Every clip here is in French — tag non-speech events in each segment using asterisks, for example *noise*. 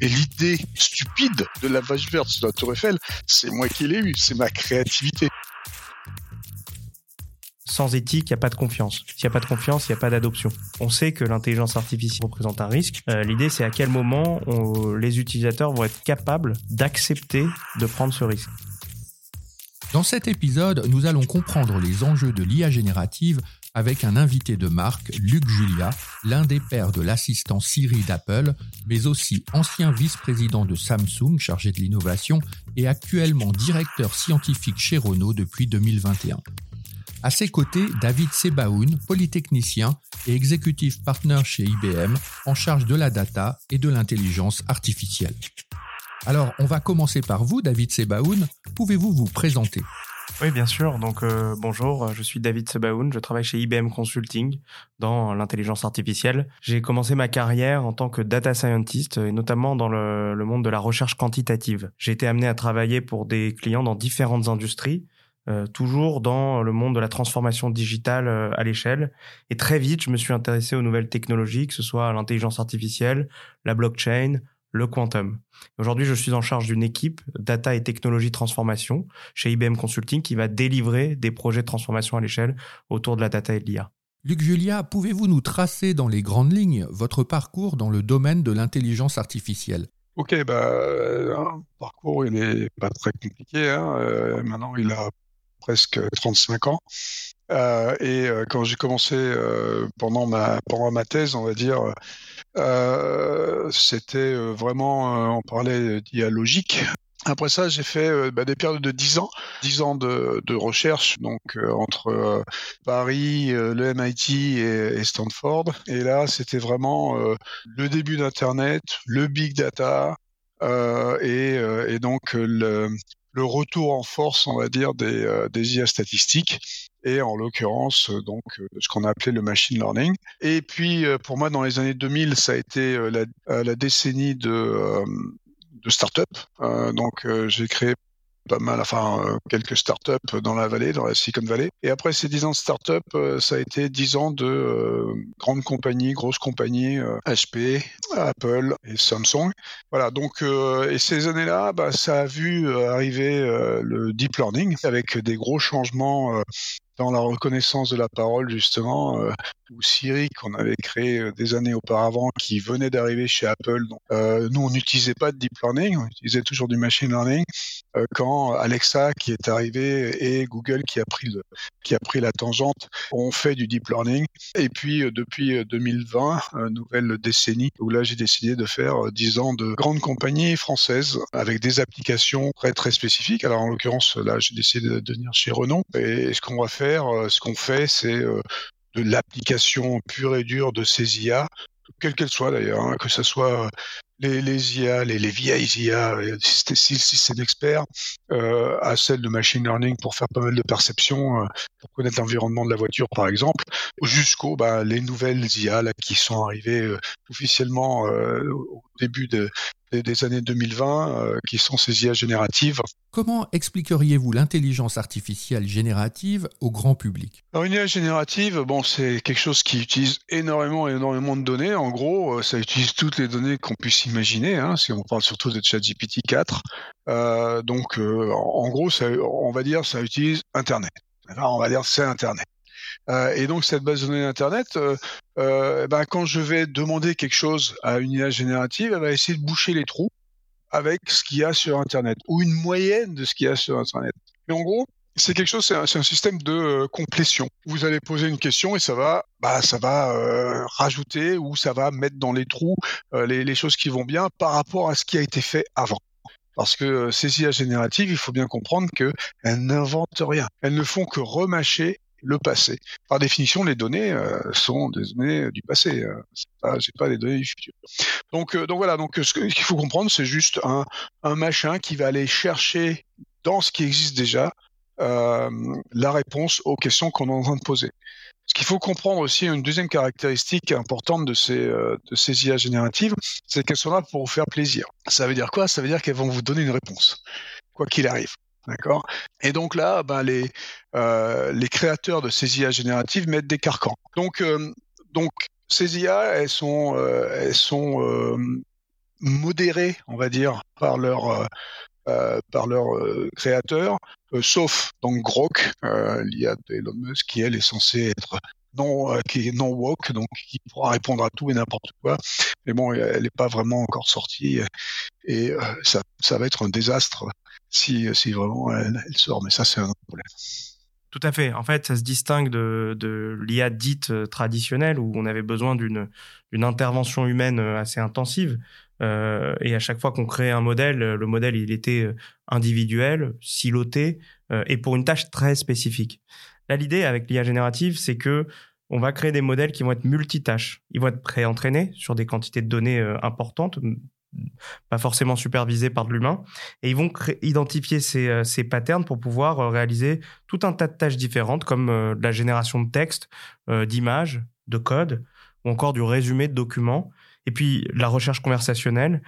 Et l'idée stupide de la vache verte sur la Tour Eiffel, c'est moi qui l'ai eu, c'est ma créativité. Sans éthique, il n'y a pas de confiance. S'il n'y a pas de confiance, il n'y a pas d'adoption. On sait que l'intelligence artificielle représente un risque. Euh, l'idée, c'est à quel moment les utilisateurs vont être capables d'accepter de prendre ce risque. Dans cet épisode, nous allons comprendre les enjeux de l'IA générative avec un invité de marque, Luc Julia, l'un des pères de l'assistant Siri d'Apple, mais aussi ancien vice-président de Samsung chargé de l'innovation et actuellement directeur scientifique chez Renault depuis 2021. À ses côtés, David Sebaoun, polytechnicien et executive partner chez IBM, en charge de la data et de l'intelligence artificielle. Alors, on va commencer par vous, David Sebaoun. Pouvez-vous vous présenter? Oui, bien sûr. Donc, euh, bonjour, je suis David Sebaoun, je travaille chez IBM Consulting dans l'intelligence artificielle. J'ai commencé ma carrière en tant que data scientist et notamment dans le, monde de la recherche quantitative. J'ai été amené à travailler pour des clients dans différentes industries, euh, toujours dans le monde de la transformation digitale euh, à l'échelle. Et très vite, je me suis intéressé aux nouvelles technologies, que ce soit l'intelligence artificielle, la blockchain, le quantum. Aujourd'hui, je suis en charge d'une équipe data et technologie transformation chez IBM Consulting qui va délivrer des projets de transformation à l'échelle autour de la data et de l'IA. Luc Julia, pouvez-vous nous tracer dans les grandes lignes votre parcours dans le domaine de l'intelligence artificielle? Ok, bah, un parcours, il n'est pas très compliqué. Hein. Euh, maintenant, il a presque 35 ans. Euh, et euh, quand j'ai commencé euh, pendant ma pendant ma thèse, on va dire, c'était vraiment, on parlait dialogique. Après ça, j'ai fait bah, des périodes de 10 ans, 10 ans de, de recherche, donc entre Paris, le MIT et, et, Stanford. Et là, c'était vraiment le début d'Internet, le big data, et, et, donc le, le retour en force, on va dire, des, euh, des IA statistiques en l'occurrence euh, donc euh, ce qu'on a appelé le machine learning. Et puis pour moi, dans les années 2000, ça a été la, décennie de de start-up. donc j'ai créé pas mal, enfin euh, quelques startups dans la vallée, dans la Silicon Valley. Et après ces dix ans de startups, euh, ça a été dix ans de euh, grandes compagnies, grosses compagnies, HP, Apple et Samsung. Voilà, donc et ces années-là, bah, ça a vu arriver le deep learning avec des gros changements dans la reconnaissance de la parole justement, euh, ou Siri qu'on avait créé euh, des années auparavant, qui venait d'arriver chez Apple. Euh, nous, on n'utilisait pas de deep learning, on utilisait toujours du machine learning. Euh, quand Alexa qui est arrivé et Google qui a pris qui a pris la tangente, ont fait du deep learning. Et puis depuis 2020, nouvelle décennie, où là j'ai décidé de faire 10 ans de grandes compagnies françaises avec des applications très très spécifiques. Alors en l'occurrence, là j'ai décidé de venir chez Renault. Et ce qu'on va faire euh, ce qu'on fait, c'est euh, de l'application pure et dure de ces IA, quelle qu'elle soit d'ailleurs, hein, que ce soit euh, les, IA, les, les vieilles IA, système expert, euh, à celle de machine learning pour faire pas mal de perceptions, pour connaître l'environnement de la voiture par exemple, jusqu'aux bah, les nouvelles IA là, qui sont arrivées officiellement au début de, des années 2020 euh, qui sont ces IA génératives. Comment expliqueriez-vous l'intelligence artificielle générative au grand public? Alors une IA générative, bon, c'est quelque chose qui utilise énormément énormément de données. En gros, euh, ça utilise toutes les données qu'on puisse imaginer. Hein, si on parle surtout de ChatGPT 4, euh, donc euh, en gros, ça, on va dire, ça utilise Internet. Alors, on va dire c'est Internet. Euh, et donc cette base de données d'Internet, euh, euh, ben, quand je vais demander quelque chose à une IA générative, elle va essayer de boucher les trous avec ce qu'il y a sur Internet, ou une moyenne de ce qu'il y a sur Internet. Mais en gros, c'est quelque chose, c'est un, système de complétion. Vous allez poser une question et ça va, bah, ça va rajouter ou ça va mettre dans les trous les, les, choses qui vont bien par rapport à ce qui a été fait avant. Parce que ces IA génératives, il faut bien comprendre qu'elles n'inventent rien. Elles ne font que remâcher le passé. Par définition, les données euh, sont des données du passé. Euh, c'est pas, des données du futur. Donc, euh, donc voilà. Donc, ce qu'il faut comprendre, c'est juste un, machin qui va aller chercher dans ce qui existe déjà euh, la réponse aux questions qu'on est en train de poser. Ce qu'il faut comprendre aussi, une deuxième caractéristique importante de ces, euh, de ces IA génératives, c'est qu'elles sont là pour vous faire plaisir. Ça veut dire quoi? Ça veut dire qu'elles vont vous donner une réponse, quoi qu'il arrive. D'accord? Et donc là, ben les, euh, les créateurs de ces IA génératives mettent des carcans. Donc, euh, donc ces IA, elles sont, euh, elles sont modérés, on va dire, par leur par leur créateur, sauf donc Grok, l'IA d'Elon Musk, qui elle est censée être non qui est non woke, donc qui pourra répondre à tout et n'importe quoi. Mais bon, elle n'est pas vraiment encore sortie et ça, ça va être un désastre si, si vraiment elle, sort. Mais ça, c'est un autre problème. Tout à fait. En fait, ça se distingue de, l'IA dite euh, traditionnelle où on avait besoin d'une intervention humaine euh, assez intensive. Euh, et à chaque fois qu'on crée un modèle, le modèle il était euh, individuel, siloté euh, et pour une tâche très spécifique. Là, l'idée avec l'IA générative, c'est que on va créer des modèles qui vont être multitâches. Ils vont être pré-entraînés sur des quantités de données importantes, pas forcément supervisés par de l'humain, et ils vont identifier ces, euh, ces, patterns pour pouvoir euh, réaliser tout un tas de tâches différentes, comme euh, la génération de texte, d'images, de code, ou encore du résumé de documents, et puis la recherche conversationnelle.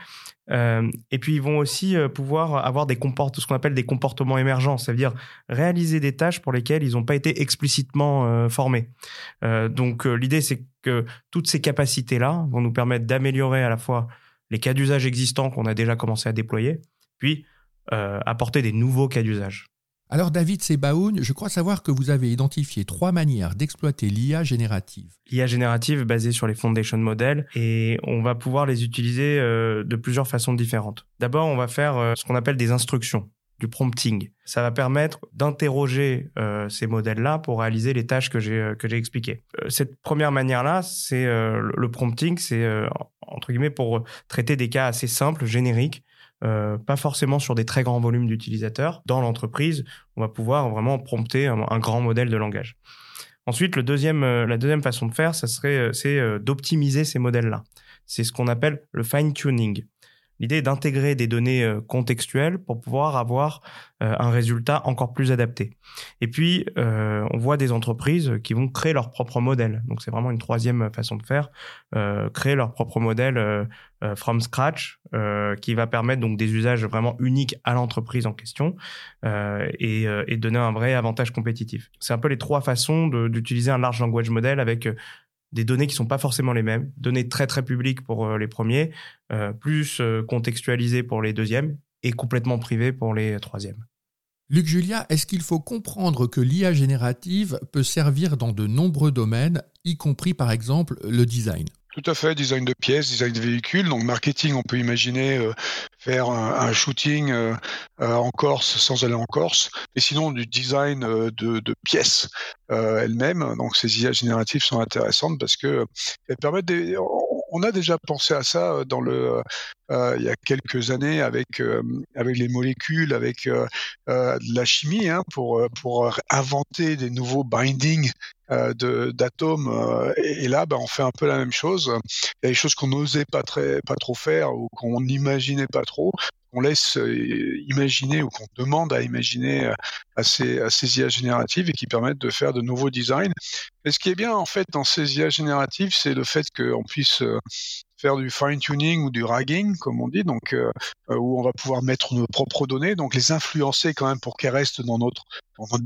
et puis ils vont aussi pouvoir avoir des ce qu'on appelle des comportements émergents, c'est-à-dire réaliser des tâches pour lesquelles ils n'ont pas été explicitement formés. donc l'idée c'est que toutes ces capacités-là vont nous permettre d'améliorer à la fois les cas d'usage existants qu'on a déjà commencé à déployer, puis euh, apporter des nouveaux cas d'usage. Alors David Sebaoun, je crois savoir que vous avez identifié trois manières d'exploiter l'IA générative. L'IA générative basée sur les foundation models et on va pouvoir les utiliser euh, de plusieurs façons différentes. D'abord, on va faire euh, ce qu'on appelle des instructions du prompting. Ça va permettre d'interroger euh, ces modèles-là pour réaliser les tâches que j'ai expliquées. Cette première manière-là, c'est le prompting, c'est entre guillemets pour traiter des cas assez simples, génériques, pas forcément sur des très grands volumes d'utilisateurs. Dans l'entreprise, on va pouvoir vraiment prompter un, grand modèle de langage. Ensuite, deuxième, la deuxième façon de faire, ça serait, c'est d'optimiser ces modèles-là. C'est ce qu'on appelle le fine tuning. L'idée est d'intégrer des données euh, contextuelles pour pouvoir avoir euh, un résultat encore plus adapté. Et puis, euh, on voit des entreprises qui vont créer leur propre modèle. Donc, c'est vraiment une troisième façon de faire, créer leur propre modèle from scratch, qui va permettre donc des usages vraiment uniques à l'entreprise en question et, et, donner un vrai avantage compétitif. C'est un peu les trois façons d'utiliser un large language model avec des données qui sont pas forcément les mêmes, données très très publiques pour euh, les premiers, euh, plus euh, contextualisées pour les deuxièmes et complètement privées pour les troisièmes. Luc Julia, est-ce qu'il faut comprendre que l'IA générative peut servir dans de nombreux domaines, y compris par exemple le design? Tout à fait, design de pièces, design de véhicules. Donc marketing, on peut imaginer euh, faire un, shooting euh, euh, en Corse sans aller en Corse. Et sinon, du design de, pièces elles-mêmes. Donc ces IA génératives sont intéressantes parce que elles permettent des, on a déjà pensé à ça dans le euh, il y a quelques années avec les molécules, avec euh, la chimie, hein, pour inventer des nouveaux bindings euh, d'atomes. Euh, et, là, ben, on fait un peu la même chose. Il y a des choses qu'on n'osait pas trop faire ou qu'on n'imaginait pas trop. On laisse euh, imaginer ou qu'on demande à imaginer à ces, à ces IA génératives et qui permettent de faire de nouveaux designs. Et ce qui est bien en fait dans ces IA génératives, c'est le fait qu'on puisse faire du fine tuning ou du ragging, comme on dit, donc où on va pouvoir mettre nos propres données, donc les influencer quand même pour qu'elles restent dans notre,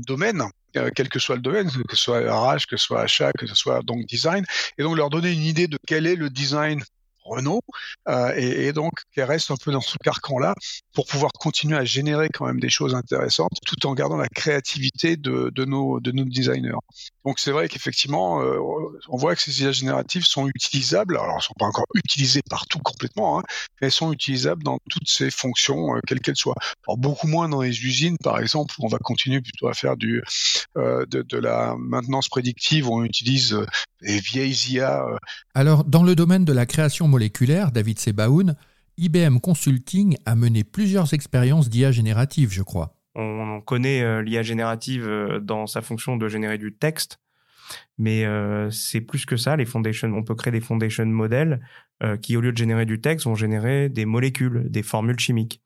domaine. Euh, quel que soit le domaine, que ce soit RH, que ce soit achat, que ce soit donc design, et donc leur donner une idée de quel est le design Renault, euh, et, donc qu'elle reste un peu dans ce carcan-là pour pouvoir continuer à générer quand même des choses intéressantes, tout en gardant la créativité de, nos designers. Donc c'est vrai qu'effectivement, euh, on voit que ces IA génératives sont utilisables. Alors, elles sont pas encore utilisées partout complètement, hein, elles sont utilisables dans toutes ces fonctions, euh, quelles qu'elles soient. Alors beaucoup moins dans les usines, par exemple, où on va continuer plutôt à faire du euh, de, de, la maintenance prédictive, où on utilise les vieilles IA. Alors, dans le domaine de la création moléculaire, David Sebaoun, IBM Consulting a mené plusieurs expériences d'IA générative, je crois. On connaît euh, l'IA générative euh, dans sa fonction de générer du texte, mais euh, c'est plus que ça. Les foundation, on peut créer des foundation modèles qui, au lieu de générer du texte, vont générer des molécules, des formules chimiques.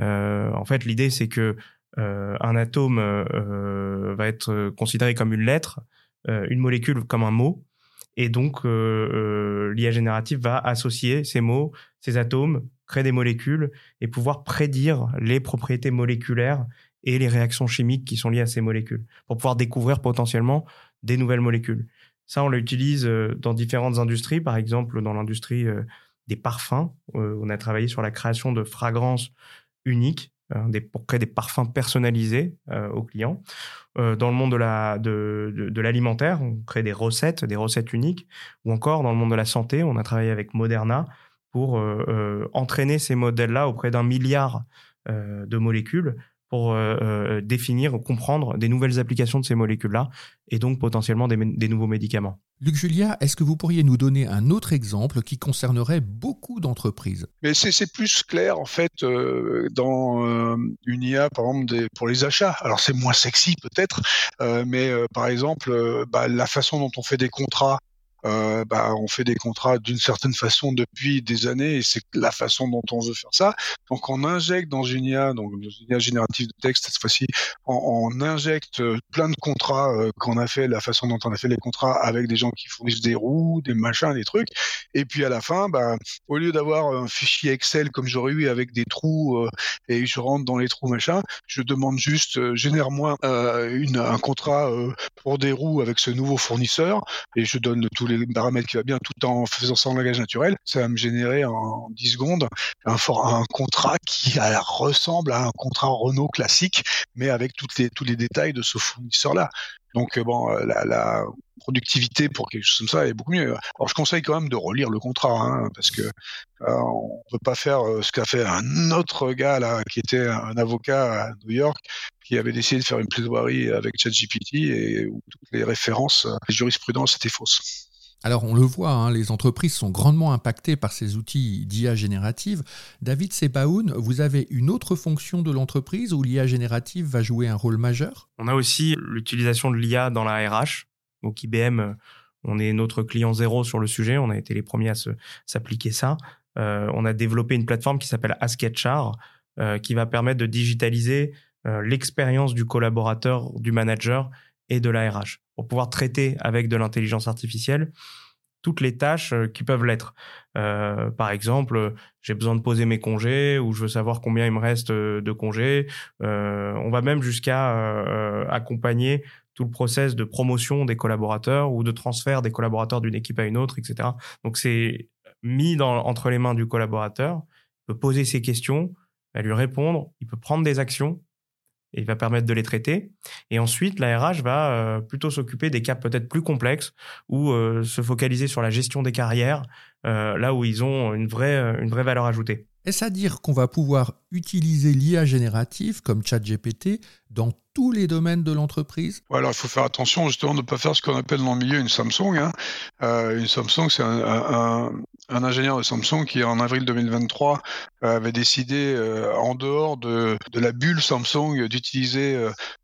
en fait, l'idée c'est que un atome va être considéré comme une lettre, une molécule comme un mot, et donc l'IA générative va associer ces mots, ces atomes, créer des molécules et pouvoir prédire les propriétés moléculaires et les réactions chimiques qui sont liées à ces molécules pour pouvoir découvrir potentiellement des nouvelles molécules. Ça, on l'utilise euh, dans différentes industries, par exemple dans l'industrie euh, des parfums. on a travaillé sur la création de fragrances uniques des, pour créer des parfums personnalisés aux clients. dans le monde de, la, de, de, l'alimentaire, on crée des recettes, des recettes uniques. Ou encore dans le monde de la santé, on a travaillé avec Moderna pour entraîner ces modèles-là auprès d'un milliard de molécules pour euh, euh, définir ou comprendre des nouvelles applications de ces molécules-là et donc potentiellement des, des, nouveaux médicaments. Luc Julia, est-ce que vous pourriez nous donner un autre exemple qui concernerait beaucoup d'entreprises? Mais c'est plus clair en fait euh, dans une IA par exemple des, pour les achats. Alors c'est moins sexy peut-être, mais par exemple bah, la façon dont on fait des contrats euh, bah, on fait des contrats d'une certaine façon depuis des années et c'est la façon dont on veut faire ça. Donc on injecte dans une IA, donc une IA générative de texte cette fois-ci, on, injecte euh, plein de contrats euh, qu'on a fait, la façon dont on a fait les contrats avec des gens qui fournissent des roues, des machins, des trucs. Et puis à la fin, bah, au lieu d'avoir un fichier Excel comme j'aurais eu avec des trous euh, et je rentre dans les trous machin, je demande juste génère-moi un contrat pour des roues avec ce nouveau fournisseur et je donne tout les paramètres qui va bien tout en faisant ça en langage naturel, ça va me générer en 10 secondes un, contrat qui ressemble à un contrat Renault classique, mais avec toutes les, tous les détails de ce fournisseur-là. Donc euh, bon, euh, la, productivité pour quelque chose comme ça est beaucoup mieux. Alors je conseille quand même de relire le contrat, hein, parce que euh, on peut pas faire ce qu'a fait un autre gars là, qui était un avocat à New York, qui avait décidé de faire une plaidoirie avec ChatGPT et où toutes les références, les jurisprudences étaient fausses. Alors on le voit, hein, les entreprises sont grandement impactées par ces outils d'IA générative. David Sebaoun, vous avez une autre fonction de l'entreprise où l'IA générative va jouer un rôle majeur? On a aussi l'utilisation de l'IA dans la RH. Donc IBM, on est notre client zéro sur le sujet, on a été les premiers à s'appliquer ça. Euh, on a développé une plateforme qui s'appelle AskHR, euh, qui va permettre de digitaliser euh, l'expérience du collaborateur, du manager et de la RH pour pouvoir traiter avec de l'intelligence artificielle toutes les tâches euh, qui peuvent l'être. Euh, par exemple, j'ai besoin de poser mes congés ou je veux savoir combien il me reste euh, de congés. on va même jusqu'à accompagner tout le process de promotion des collaborateurs ou de transfert des collaborateurs d'une équipe à une autre, etc. Donc c'est mis dans, entre les mains du collaborateur, il peut poser ses questions, il lui répondre, il peut prendre des actions et il va permettre de les traiter. Et ensuite, la RH va euh, plutôt s'occuper des cas peut-être plus complexes ou euh, se focaliser sur la gestion des carrières, euh, là où ils ont une vraie, une vraie valeur ajoutée. Est-ce à dire qu'on va pouvoir utiliser l'IA générative comme ChatGPT dans les domaines de l'entreprise Alors il faut faire attention justement de ne pas faire ce qu'on appelle dans le milieu une Samsung. Hein. une Samsung, c'est un, ingénieur de Samsung qui, en avril 2023, euh, avait décidé, euh, en dehors de, la bulle Samsung, d'utiliser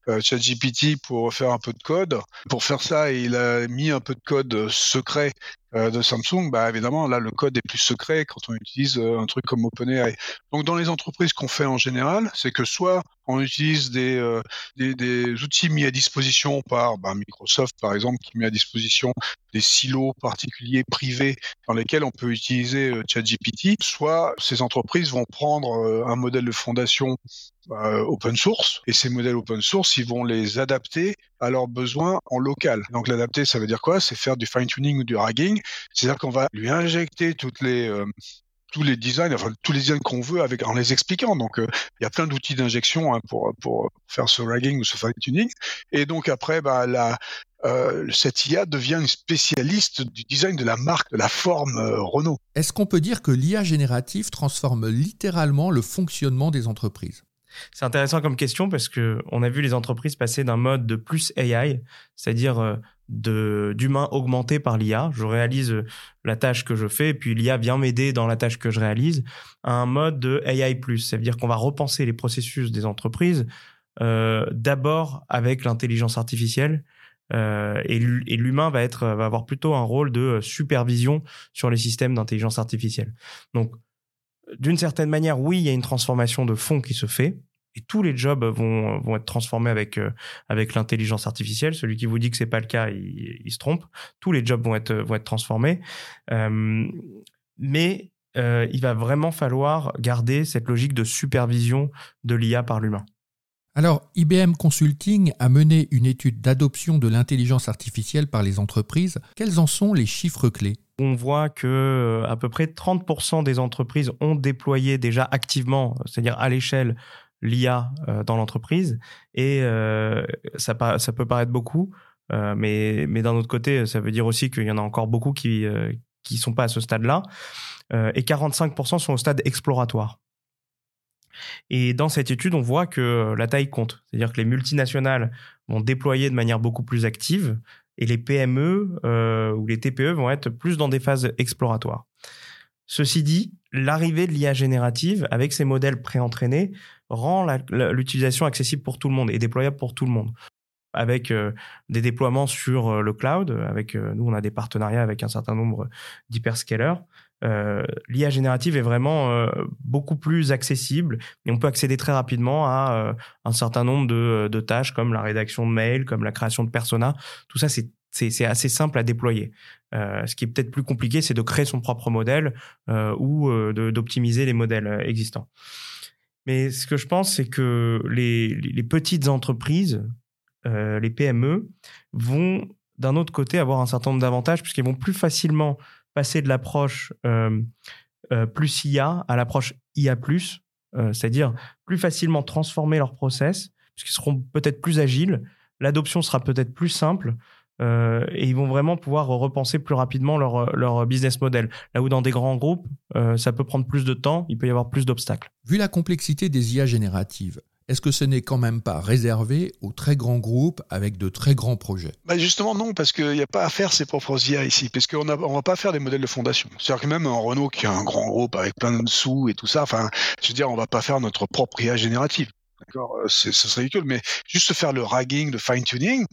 euh, ChatGPT pour faire un peu de code. Pour faire ça, il a mis un peu de code secret de Samsung. Bah, évidemment, là, le code est plus secret quand on utilise un truc comme OpenAI. Donc, dans les entreprises qu'on fait en général, c'est que soit on utilise des, des, des, outils mis à disposition par bah, Microsoft, par exemple, qui met à disposition des silos particuliers privés dans lesquels on peut utiliser ChatGPT, soit ces entreprises vont prendre un modèle de fondation euh, open source et ces modèles open source ils vont les adapter à leurs besoins en local. Donc l'adapter ça veut dire quoi? C'est faire du fine tuning ou du ragging, c'est-à-dire qu'on va lui injecter toutes les euh, tous les designs, enfin tous les designs qu'on veut en les expliquant. Donc euh, il y a plein d'outils d'injection hein, pour pour faire ce ragging ou ce fine tuning. Et donc après, bah, la, euh, cette IA devient une spécialiste du design de la marque, de la forme Renault. Est-ce qu'on peut dire que l'IA générative transforme littéralement le fonctionnement des entreprises? C'est intéressant comme question parce que on a vu les entreprises passer d'un mode de plus AI, c'est-à-dire euh, de d'humain augmenté par l'IA. Je réalise euh, la tâche que je fais et puis l'IA vient m'aider dans la tâche que je réalise. À un mode de AI plus, ça veut dire qu'on va repenser les processus des entreprises euh, d'abord avec l'intelligence artificielle. Et l'humain va être va avoir plutôt un rôle de supervision sur les systèmes d'intelligence artificielle. Donc d'une certaine manière, oui, il y a une transformation de fond qui se fait. Et tous les jobs vont, vont être transformés avec, euh, avec l'intelligence artificielle. Celui qui vous dit que c'est pas le cas, il, se trompe. Tous les jobs vont être, vont être transformés. Euh, mais euh, il va vraiment falloir garder cette logique de supervision de l'IA par l'humain. Alors, IBM Consulting a mené une étude d'adoption de l'intelligence artificielle par les entreprises. Quels en sont les chiffres clés? On voit que euh, à peu près 30% des entreprises ont déployé déjà activement, c'est-à-dire à, l'échelle, l'IA euh, dans l'entreprise. Et euh, ça, peut paraître beaucoup, mais, d'un autre côté, ça veut dire aussi qu'il y en a encore beaucoup qui qui sont pas à ce stade-là. et 45% sont au stade exploratoire. Et dans cette étude, on voit que la taille compte. C'est-à-dire que les multinationales vont déployer de manière beaucoup plus active et les PME euh, ou les TPE vont être plus dans des phases exploratoires. Ceci dit, l'arrivée de l'IA générative avec ces modèles préentraînés rend l'utilisation accessible pour tout le monde et déployable pour tout le monde avec euh, des déploiements sur euh, le cloud. Avec nous, on a des partenariats avec un certain nombre d'hyperscalers. Euh, l'IA générative est vraiment euh, beaucoup plus accessible et on peut accéder très rapidement à euh, un certain nombre de, tâches comme la rédaction de mails, comme la création de personas. Tout ça, c'est assez simple à déployer. ce qui est peut-être plus compliqué, c'est de créer son propre modèle ou d'optimiser les modèles existants. Mais ce que je pense, c'est que les, petites entreprises, les PME, vont d'un autre côté avoir un certain nombre d'avantages puisqu'elles vont plus facilement passer de l'approche euh, euh, plus IA à l'approche IA+, euh, c'est-à-dire plus facilement transformer leur process, puisqu'ils seront peut-être plus agiles, l'adoption sera peut-être plus simple, et ils vont vraiment pouvoir repenser plus rapidement leur business model. Là où dans des grands groupes, ça peut prendre plus de temps, il peut y avoir plus d'obstacles. Vu la complexité des IA génératives, est-ce que ce n'est quand même pas réservé aux très grands groupes avec de très grands projets? Bah Justement non, parce qu'il n'y a pas à faire ses propres IA ici, parce qu'on ne va pas faire des modèles de fondation. C'est-à-dire que même un Renault qui est un grand groupe avec plein de sous et tout ça, enfin, je veux dire, on va pas faire notre propre IA générative. D'accord, ce serait ridicule, mais juste faire le ragging, le fine-tuning,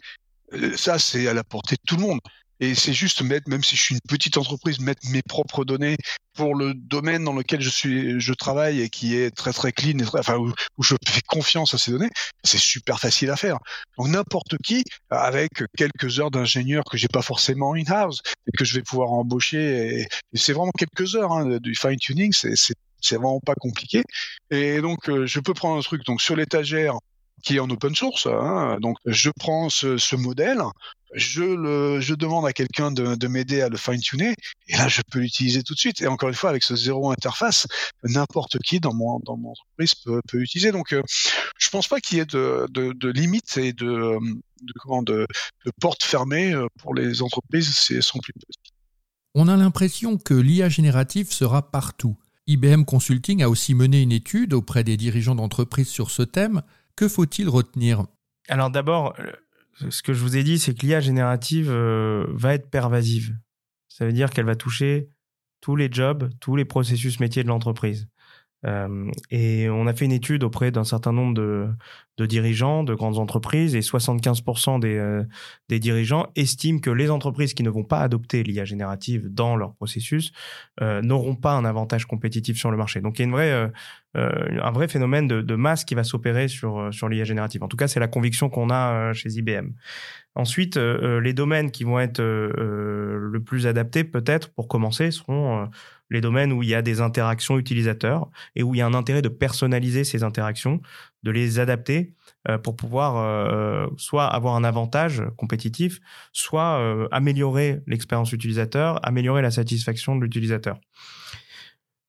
euh, ça c'est à la portée de tout le monde. Et c'est juste mettre, même si je suis une petite entreprise, mettre mes propres données pour le domaine dans lequel je suis, je travaille et qui est très très clean, et enfin où, je fais confiance à ces données, c'est super facile à faire. Donc n'importe qui, avec quelques heures d'ingénieur que j'ai pas forcément in house et que je vais pouvoir embaucher, c'est vraiment quelques heures hein, du fine tuning, c'est c'est vraiment pas compliqué. Et donc euh, je peux prendre un truc donc sur l'étagère qui est en open source. Hein. Donc, je prends ce, modèle, je, le, je demande à quelqu'un de, de m'aider à le fine-tuner, et là, je peux l'utiliser tout de suite. Et encore une fois, avec ce zéro interface, n'importe qui dans mon, dans mon entreprise peut, peut l'utiliser. Donc, euh, je pense pas qu'il y ait de, de, limites et de, de, comment, de, de portes fermées euh, pour les entreprises, c'est sont plus petites. On a l'impression que l'IA générative sera partout. IBM Consulting a aussi mené une étude auprès des dirigeants d'entreprises sur ce thème. Que faut-il retenir? Alors d'abord, euh, ce que je vous ai dit, c'est que l'IA générative euh, va être pervasive. Ça veut dire qu'elle va toucher tous les jobs, tous les processus métiers de l'entreprise. Euh, et on a fait une étude auprès d'un certain nombre de, dirigeants de grandes entreprises et 75% des, euh, des, dirigeants estiment que les entreprises qui ne vont pas adopter l'IA générative dans leur processus euh, n'auront pas un avantage compétitif sur le marché. Donc il y a une vraie, un vrai phénomène de, masse qui va s'opérer sur l'IA générative. En tout cas, c'est la conviction qu'on a chez IBM. Ensuite, les domaines qui vont être le plus adaptés, peut-être pour commencer, seront les domaines où il y a des interactions utilisateurs et où il y a un intérêt de personnaliser ces interactions, de les adapter euh, pour pouvoir euh, soit avoir un avantage compétitif, soit euh, améliorer l'expérience utilisateur, améliorer la satisfaction de l'utilisateur.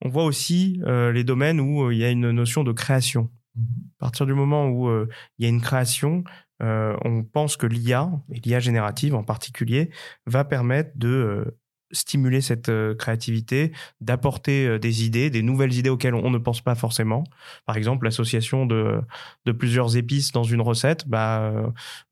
On voit aussi les domaines où il y a une notion de création. À partir du moment où il y a une création, on pense que l'IA, et l'IA générative en particulier, va permettre de stimuler cette euh, créativité, d'apporter euh, des idées, des nouvelles idées auxquelles on ne pense pas forcément. Par exemple, l'association de, de plusieurs épices dans une recette, bah,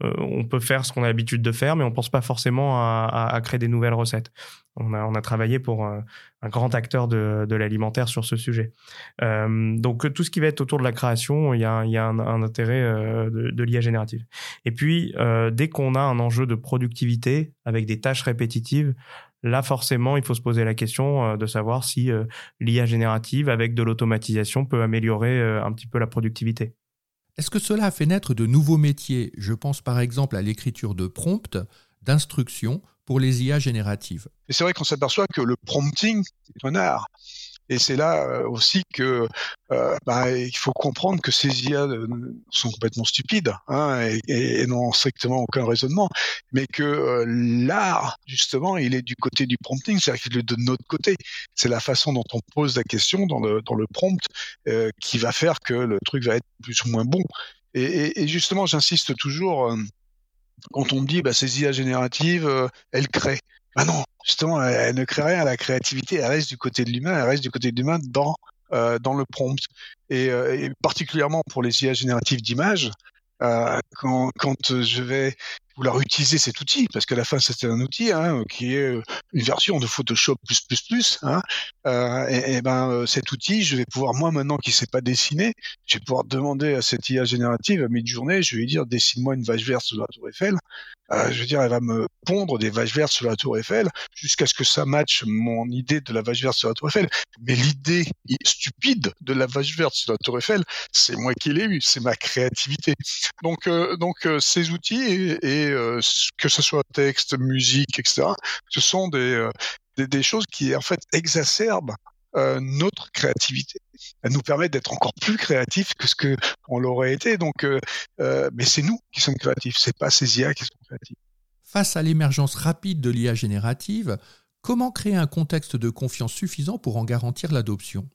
euh, on peut faire ce qu'on a l'habitude de faire, mais on pense pas forcément à, à, créer des nouvelles recettes. On a, on a travaillé pour un, grand acteur de, de l'alimentaire sur ce sujet. Euh, donc tout ce qui va être autour de la création, il y a, y a un, un intérêt de, de l'IA générative. Et puis, dès qu'on a un enjeu de productivité avec des tâches répétitives, Là, forcément, il faut se poser la question euh, de savoir si euh, l'IA générative, avec de l'automatisation, peut améliorer euh, un petit peu la productivité. Est-ce que cela a fait naître de nouveaux métiers? Je pense par exemple à l'écriture de prompts, d'instructions pour les IA génératives. Et c'est vrai qu'on s'aperçoit que le prompting est un art. Et c'est là euh, aussi que euh, bah, il faut comprendre que ces IA euh, sont complètement stupides hein, et, et, n'ont strictement aucun raisonnement, mais que l'art justement, il est du côté du prompting, c'est-à-dire qu'il est de notre côté. C'est la façon dont on pose la question dans le dans le prompt qui va faire que le truc va être plus ou moins bon. Et, et justement, j'insiste toujours quand on me dit bah, ces IA génératives, elles créent. Ah non, justement, elle, ne crée rien. La créativité, elle reste du côté de l'humain, elle reste du côté de l'humain dans euh, dans le prompt. Et, euh, et, particulièrement pour les IA génératives d'images, euh, quand, quand je vais vouloir utiliser cet outil, parce qu'à la fin c'était un outil hein, qui est une version de Photoshop plus plus plus. Hein, et, ben cet outil, je vais pouvoir moi maintenant qui sais pas dessiner, je vais pouvoir demander à cette IA générative à mid-journée, je vais lui dire dessine-moi une vache verte sur la tour Eiffel. Euh, je veux dire, elle va me pondre des vaches vertes sur la tour Eiffel jusqu'à ce que ça matche mon idée de la vache verte sur la tour Eiffel. Mais l'idée stupide de la vache verte sur la tour Eiffel, c'est moi qui l'ai eu, c'est ma créativité. Donc, euh, donc euh, ces outils et, euh, que ce soit texte, musique, etc., ce sont des, euh, des, des, choses qui en fait exacerbent notre créativité. Elle nous permet d'être encore plus créatifs que ce que on l'aurait été. Donc, euh, euh, mais c'est nous qui sommes créatifs, c'est pas ces IA qui sont créatifs. Face à l'émergence rapide de l'IA générative, comment créer un contexte de confiance suffisant pour en garantir l'adoption?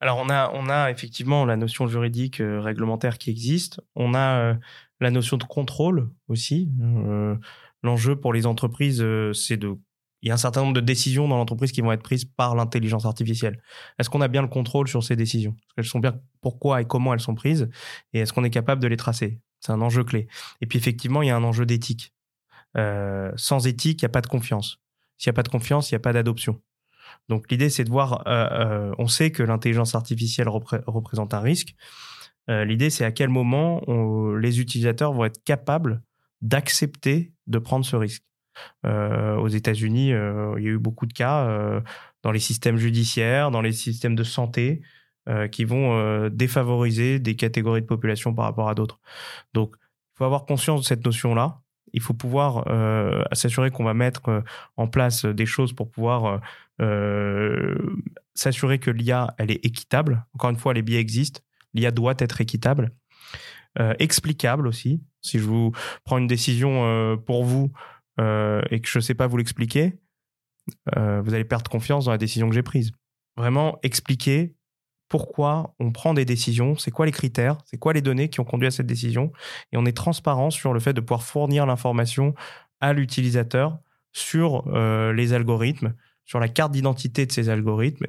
Alors on a, on a effectivement la notion juridique euh, réglementaire qui existe. On a euh, la notion de contrôle aussi. Euh, L'enjeu pour les entreprises, c'est de il y a un certain nombre de décisions dans l'entreprise qui vont être prises par l'intelligence artificielle. Est-ce qu'on a bien le contrôle sur ces décisions? Est-ce qu'elles sont bien pourquoi et comment elles sont prises? Et est-ce qu'on est capable de les tracer? C'est un enjeu clé. Et puis effectivement, il y a un enjeu d'éthique. Euh, sans éthique, il n'y a pas de confiance. S'il n'y a pas de confiance, il n'y a pas d'adoption. Donc l'idée, c'est de voir, euh, euh, on sait que l'intelligence artificielle repré représente un risque. L'idée, c'est à quel moment les utilisateurs vont être capables d'accepter de prendre ce risque. Euh, aux États-Unis, euh, il y a eu beaucoup de cas euh, dans les systèmes judiciaires, dans les systèmes de santé, qui vont défavoriser des catégories de population par rapport à d'autres. Donc, il faut avoir conscience de cette notion-là. Il faut pouvoir s'assurer qu'on va mettre en place des choses pour pouvoir s'assurer que l'IA, elle est équitable. Encore une fois, les biais existent. L'IA doit être équitable. Explicable aussi. Si je vous prends une décision pour vous euh, et que je ne sais pas vous l'expliquer, euh, vous allez perdre confiance dans la décision que j'ai prise. Vraiment expliquer pourquoi on prend des décisions, c'est quoi les critères, c'est quoi les données qui ont conduit à cette décision, et on est transparent sur le fait de pouvoir fournir l'information à l'utilisateur sur euh, les algorithmes, sur la carte d'identité de ces algorithmes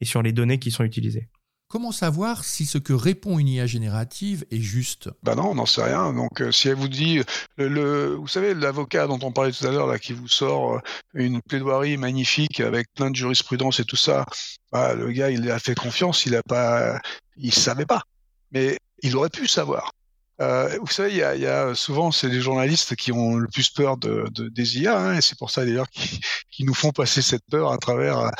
et sur les données qui sont utilisées. Comment savoir si ce que répond une IA générative est juste? Ben non, on n'en sait rien. Donc, euh, si elle vous dit, vous savez, l'avocat dont on parlait tout à l'heure, là, qui vous sort euh, une plaidoirie magnifique avec plein de jurisprudence et tout ça, bah, le gars, il a fait confiance, il a pas, il savait pas, mais il aurait pu savoir. Euh, vous savez, il y a, souvent, c'est les journalistes qui ont le plus peur de, de des IA, hein, et c'est pour ça d'ailleurs qui, *laughs* qui, nous font passer cette peur à travers,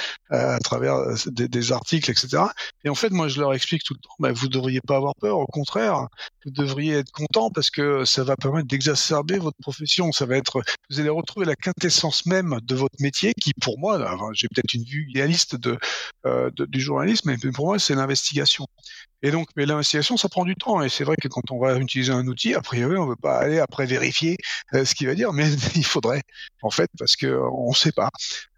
travers des, des, articles, etc. Et en fait, moi, je leur explique tout le temps, bah, vous devriez pas avoir peur, au contraire, vous devriez être content parce que ça va permettre d'exacerber votre profession. Ça va être, vous allez retrouver la quintessence même de votre métier, qui pour moi, j'ai peut-être une vue idéaliste de, euh, de, du journalisme, mais pour moi, c'est l'investigation. Et donc, mais l'investigation, ça prend du temps. Et c'est vrai que quand on va utiliser un outil, a priori, on ne veut pas aller après vérifier euh, ce qu'il va dire, mais *laughs* il faudrait, en fait, parce que euh, on ne sait pas.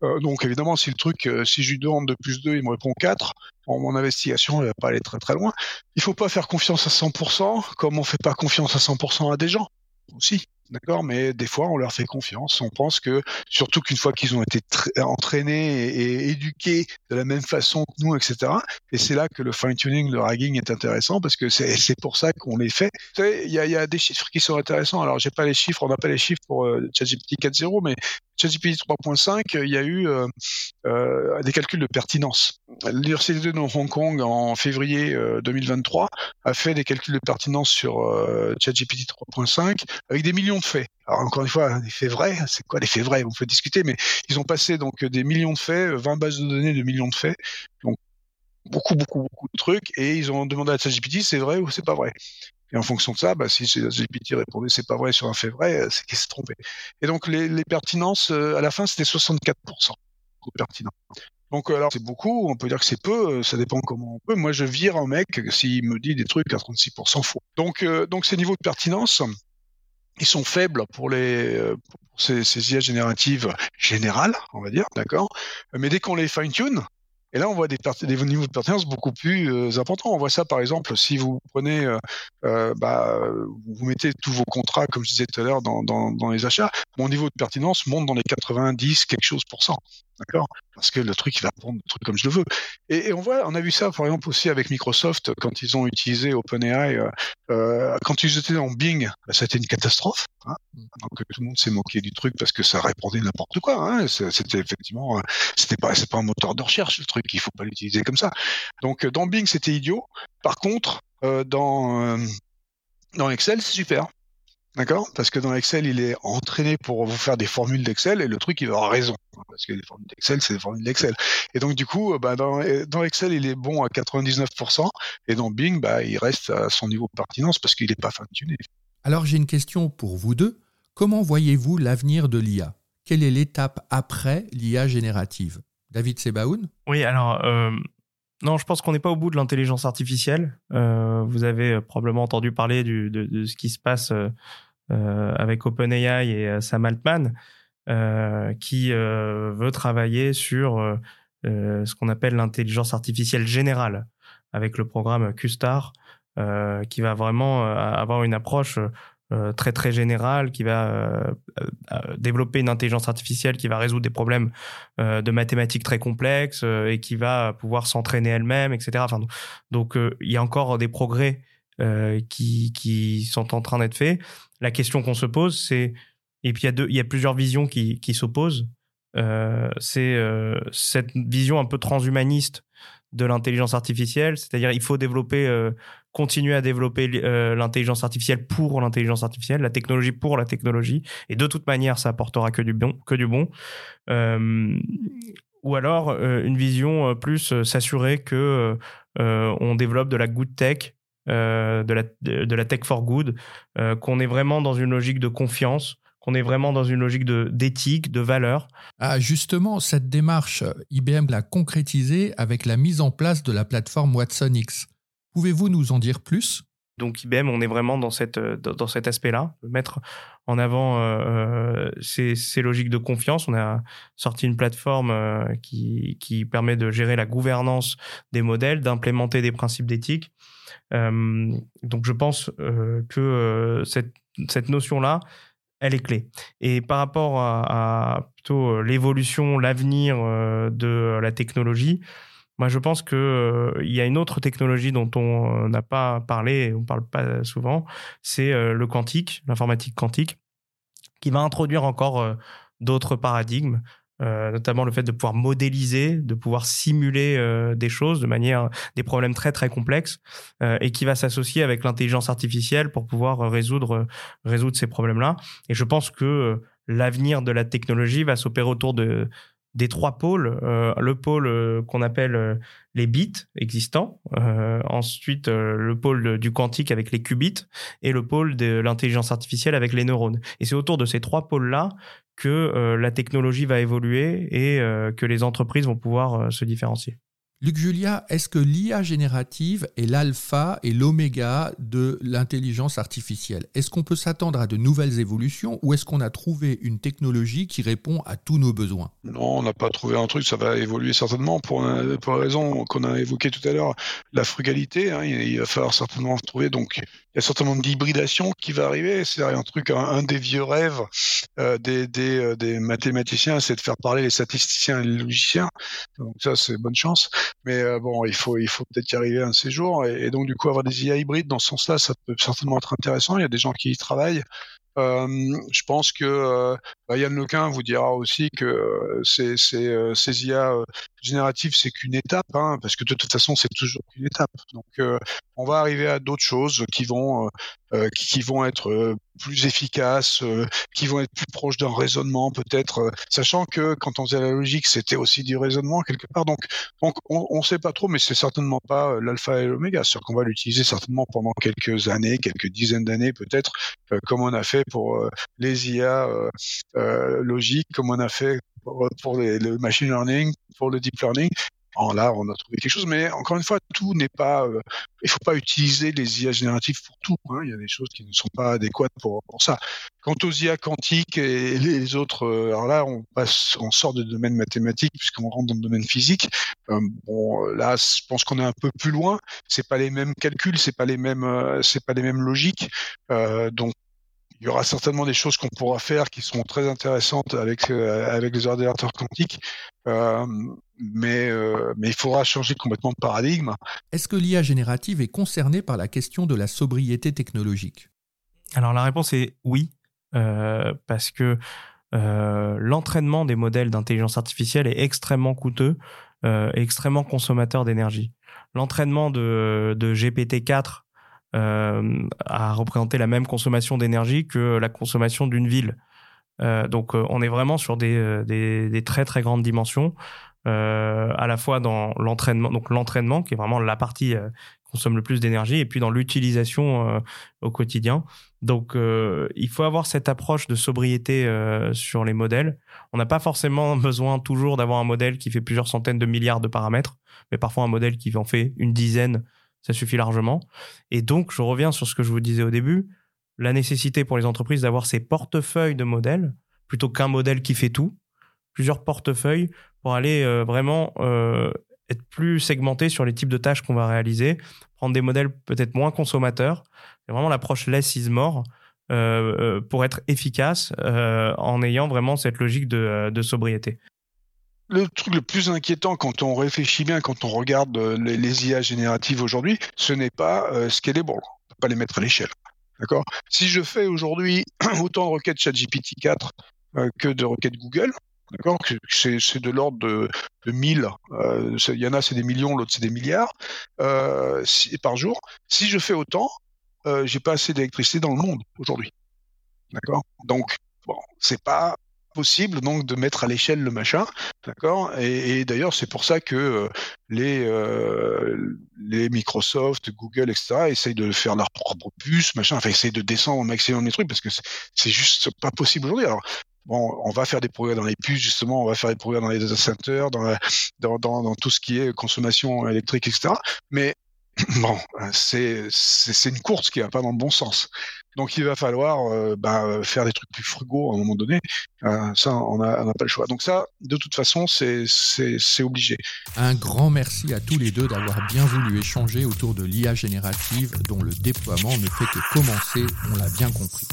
Euh, donc, évidemment, si le truc, si je lui demande de plus 2, il me répond 4, bon, mon investigation, elle va pas aller très très loin. Il faut pas faire confiance à 100%, comme on fait pas confiance à 100% à des gens aussi. D'accord, mais des fois on leur fait confiance. On pense que, surtout qu'une fois qu'ils ont été entraînés et, éduqués de la même façon que nous, etc. Et c'est là que le fine tuning, le ragging est intéressant parce que c'est pour ça qu'on les fait. Vous savez, il y a, des chiffres qui sont intéressants. Alors j'ai pas les chiffres, on n'a pas les chiffres pour euh, ChatGPT 4.0, mais ChatGPT 3.5, il y a eu euh, euh, des calculs de pertinence. L'université de Hong Kong en février euh, 2023 a fait des calculs de pertinence sur euh, ChatGPT 3.5 avec des millions de faits. Alors encore une fois, des faits vrais, c'est quoi des faits vrais? On peut discuter, mais ils ont passé donc des millions de faits, 20 bases de données de millions de faits, donc beaucoup beaucoup beaucoup de trucs, et ils ont demandé à ChatGPT c'est vrai ou c'est pas vrai? Et en fonction de ça, bah, si GPT répondait c'est pas vrai sur un fait vrai, c'est qu'il s'est trompé. Et donc les, pertinences, euh, à la fin, c'était 64% de pertinent. Donc alors c'est beaucoup, on peut dire que c'est peu, ça dépend comment on peut. Moi je vire un mec s'il me dit des trucs à 36% faux. Donc donc ces niveaux de pertinence, ils sont faibles pour les pour ces, ces IA génératives générales, on va dire, d'accord? Mais dès qu'on les fine tune, et là, on voit des, niveaux de pertinence beaucoup plus euh, importants. On voit ça, par exemple, si vous prenez, euh, euh, bah, vous mettez tous vos contrats, comme je disais tout à l'heure, dans, les achats, mon niveau de pertinence monte dans les 90 quelque chose pour cent. Parce que le truc, il va prendre le truc comme je le veux. Et, on voit, on a vu ça, par exemple, aussi avec Microsoft, quand ils ont utilisé OpenAI, euh, euh quand ils étaient en Bing, bah, ça a été une catastrophe. Hein Donc tout le monde s'est moqué du truc parce que ça répondait n'importe quoi. Hein c'était effectivement, euh, c'était pas, c'est pas un moteur de recherche le truc. Il faut pas l'utiliser comme ça. Donc dans Bing, c'était idiot. Par contre, dans dans Excel, c'est super. D'accord? Parce que dans Excel, il est entraîné pour vous faire des formules d'Excel et le truc, il avoir raison. Parce que les formules d'Excel, c'est des formules d'Excel. Et donc, du coup, bah, dans, dans, Excel, il est bon à 99% et dans Bing, bah, il reste à son niveau de pertinence parce qu'il n'est pas fin-tuné. Alors, j'ai une question pour vous deux. Comment voyez-vous l'avenir de l'IA Quelle est l'étape après l'IA générative? David Sebaoun? Oui, alors, euh, non, je pense qu'on n'est pas au bout de l'intelligence artificielle. Euh, vous avez probablement entendu parler de, ce qui se passe euh, euh avec OpenAI et euh, Sam Altman, euh, qui veut travailler sur ce qu'on appelle l'intelligence artificielle générale, avec le programme QSTAR, qui va vraiment avoir une approche euh, très très général qui va euh, euh, développer une intelligence artificielle qui va résoudre des problèmes de mathématiques très complexes et qui va pouvoir s'entraîner elle-même, etc. Donc il y a encore des progrès qui, qui sont en train d'être faits. La question qu'on se pose, c'est et puis il y a deux, il y a plusieurs visions qui, qui s'opposent. c'est cette vision un peu transhumaniste de l'intelligence artificielle, c'est-à-dire il faut développer, continuer à développer euh, l'intelligence artificielle pour l'intelligence artificielle, la technologie pour la technologie, et de toute manière ça apportera que du bon, que du bon. Euh, ou alors une vision plus s'assurer que on développe de la good tech, de la de tech for good, qu'on est vraiment dans une logique de confiance qu'on est vraiment dans une logique d'éthique, de, valeur. Ah, justement, cette démarche, IBM l'a concrétisée avec la mise en place de la plateforme Watson X. Pouvez-vous nous en dire plus? Donc IBM, on est vraiment dans, dans cet aspect-là, mettre en avant euh, ces, ces, logiques de confiance. On a sorti une plateforme euh, qui, permet de gérer la gouvernance des modèles, d'implémenter des principes d'éthique. Euh, donc je pense euh, que euh, cette, notion-là, elle est clé. Et par rapport à, euh, l'évolution, l'avenir euh, de la technologie, moi je pense que euh, y a une autre technologie dont on n'a pas parlé, on parle pas souvent, c'est le quantique, l'informatique quantique, qui va introduire encore d'autres paradigmes. Euh, notamment le fait de pouvoir modéliser, de pouvoir simuler euh, des choses de manière des problèmes très très complexes euh, et qui va s'associer avec l'intelligence artificielle pour pouvoir résoudre résoudre ces problèmes-là. Et je pense que l'avenir de la technologie va s'opérer autour de des trois pôles. le pôle qu'on appelle les bits existants, ensuite le pôle du quantique avec les qubits et le pôle de l'intelligence artificielle avec les neurones. Et c'est autour de ces trois pôles-là que euh, la technologie va évoluer et euh, que les entreprises vont pouvoir euh, se différencier. Luc Julia, est-ce que l'IA générative est l'alpha et l'oméga de l'intelligence artificielle? Est-ce qu'on peut s'attendre à de nouvelles évolutions ou est-ce qu'on a trouvé une technologie qui répond à tous nos besoins? Non, on n'a pas trouvé un truc, ça va évoluer certainement pour, pour la raison qu'on a évoquée tout à l'heure, la frugalité. Hein, il, va falloir certainement trouver donc il y a certainement d'hybridation qui va arriver. C'est un truc, un, des vieux rêves euh, euh, des, mathématiciens, c'est de faire parler les statisticiens et les logiciens. Donc ça, c'est bonne chance. Mais euh, bon, il faut, peut-être y arriver un de ces jours. Et, donc du coup, avoir des IA hybrides dans ce sens-là, ça peut certainement être intéressant. Il y a des gens qui y travaillent. Je pense que bah, Yann Lequin vous dira aussi que ces, IA génératives, c'est qu'une étape, hein, parce que de toute façon, c'est toujours qu'une étape. Donc, on va arriver à d'autres choses qui vont, qui, vont être plus efficaces, qui vont être plus proches d'un raisonnement peut-être, sachant que quand on faisait la logique, c'était aussi du raisonnement quelque part. Donc, donc on ne sait pas trop, mais c'est certainement pas l'alpha et l'oméga. C'est-à-dire qu'on va l'utiliser certainement pendant quelques années, quelques dizaines d'années peut-être, comme on a fait pour euh, les IA euh, euh, logiques, comme on a fait pour le machine learning, pour le deep learning. En là, on a trouvé quelque chose, mais encore une fois, tout n'est pas. Euh, il faut pas utiliser les IA génératives pour tout. Hein. Il y a des choses qui ne sont pas adéquates pour, pour ça. Quant aux IA quantiques et les autres, euh, alors là, on passe, on sort du domaine mathématique puisqu'on rentre dans le domaine physique. Euh, bon, là, je pense qu'on est un peu plus loin. C'est pas les mêmes calculs, c'est pas les mêmes, euh, c'est pas les mêmes logiques. donc il y aura certainement des choses qu'on pourra faire qui seront très intéressantes avec avec les ordinateurs quantiques, euh, mais euh, mais il faudra changer complètement de paradigme. Est-ce que l'IA générative est concernée par la question de la sobriété technologique? Alors la réponse est oui, euh, parce que l'entraînement des modèles d'intelligence artificielle est extrêmement coûteux, et extrêmement consommateur d'énergie. L'entraînement de, de GPT-4 euh, à représenter la même consommation d'énergie que la consommation d'une ville. Euh, donc euh, on est vraiment sur des, des, des, très très grandes dimensions, à la fois dans l'entraînement, donc l'entraînement qui est vraiment la partie qui consomme le plus d'énergie, et puis dans l'utilisation au quotidien. Donc il faut avoir cette approche de sobriété sur les modèles. On n'a pas forcément *laughs* besoin toujours d'avoir un modèle qui fait plusieurs centaines de milliards de paramètres, mais parfois un modèle qui en fait une dizaine ça suffit largement. Et donc, je reviens sur ce que je vous disais au début, la nécessité pour les entreprises d'avoir ces portefeuilles de modèles, plutôt qu'un modèle qui fait tout, plusieurs portefeuilles pour aller euh, vraiment euh, être plus segmenté sur les types de tâches qu'on va réaliser, prendre des modèles peut-être moins consommateurs. C'est vraiment l'approche less is more euh, pour être efficace en ayant vraiment cette logique de sobriété le truc le plus inquiétant quand on réfléchit bien, quand on regarde euh, les, IA génératives aujourd'hui, ce n'est pas euh, scalable. On peut pas les mettre à l'échelle. D'accord? Si je fais aujourd'hui *clears throat* autant de requêtes ChatGPT 4 euh, que de requêtes Google, d'accord? C'est de l'ordre de, de 1000. Euh, il y en a, c'est des millions, l'autre, c'est des milliards par jour. Si je fais autant, j'ai pas assez d'électricité dans le monde aujourd'hui. D'accord? Donc, bon, c'est pas possible donc de mettre à l'échelle le machin, d'accord? Et, d'ailleurs c'est pour ça que euh, les euh, les Microsoft, Google, etc. essayent de faire leur propre puce, machin, enfin essayent de descendre au maximum les trucs parce que c'est juste pas possible aujourd'hui. Alors Bon, on va faire des progrès dans les puces, justement, on va faire des progrès dans les data centers, dans, dans, dans, tout ce qui est consommation électrique, etc. Mais *clears throat* bon, c'est c'est une course qui va pas dans le bon sens. Donc il va falloir euh, bah, faire des trucs plus frugaux à un moment donné. Euh, ça, on n'a pas le choix. Donc ça, de toute façon, c'est obligé. Un grand merci à tous les deux d'avoir bien voulu échanger autour de l'IA générative dont le déploiement ne fait que commencer, on l'a bien compris.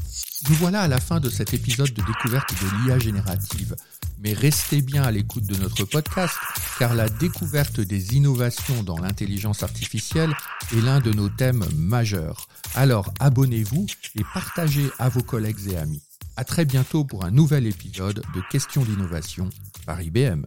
Nous voilà à la fin de cet épisode de découverte de l'IA générative. Mais restez bien à l'écoute de notre podcast, car la découverte des innovations dans l'intelligence artificielle est l'un de nos thèmes majeurs. Alors abonnez-vous et partagez à vos collègues et amis. À très bientôt pour un nouvel épisode de Questions d'innovation par IBM.